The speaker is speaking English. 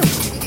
do it.